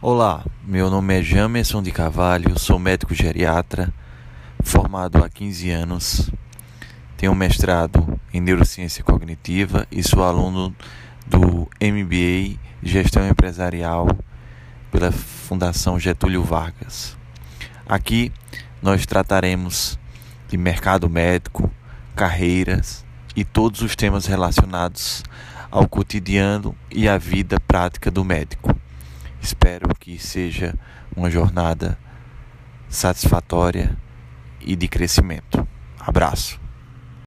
Olá, meu nome é Jamerson de Carvalho, sou médico geriatra, formado há 15 anos, tenho mestrado em neurociência cognitiva e sou aluno do MBA Gestão Empresarial pela Fundação Getúlio Vargas. Aqui nós trataremos de mercado médico, carreiras e todos os temas relacionados ao cotidiano e à vida prática do médico. Espero que seja uma jornada satisfatória e de crescimento. Abraço.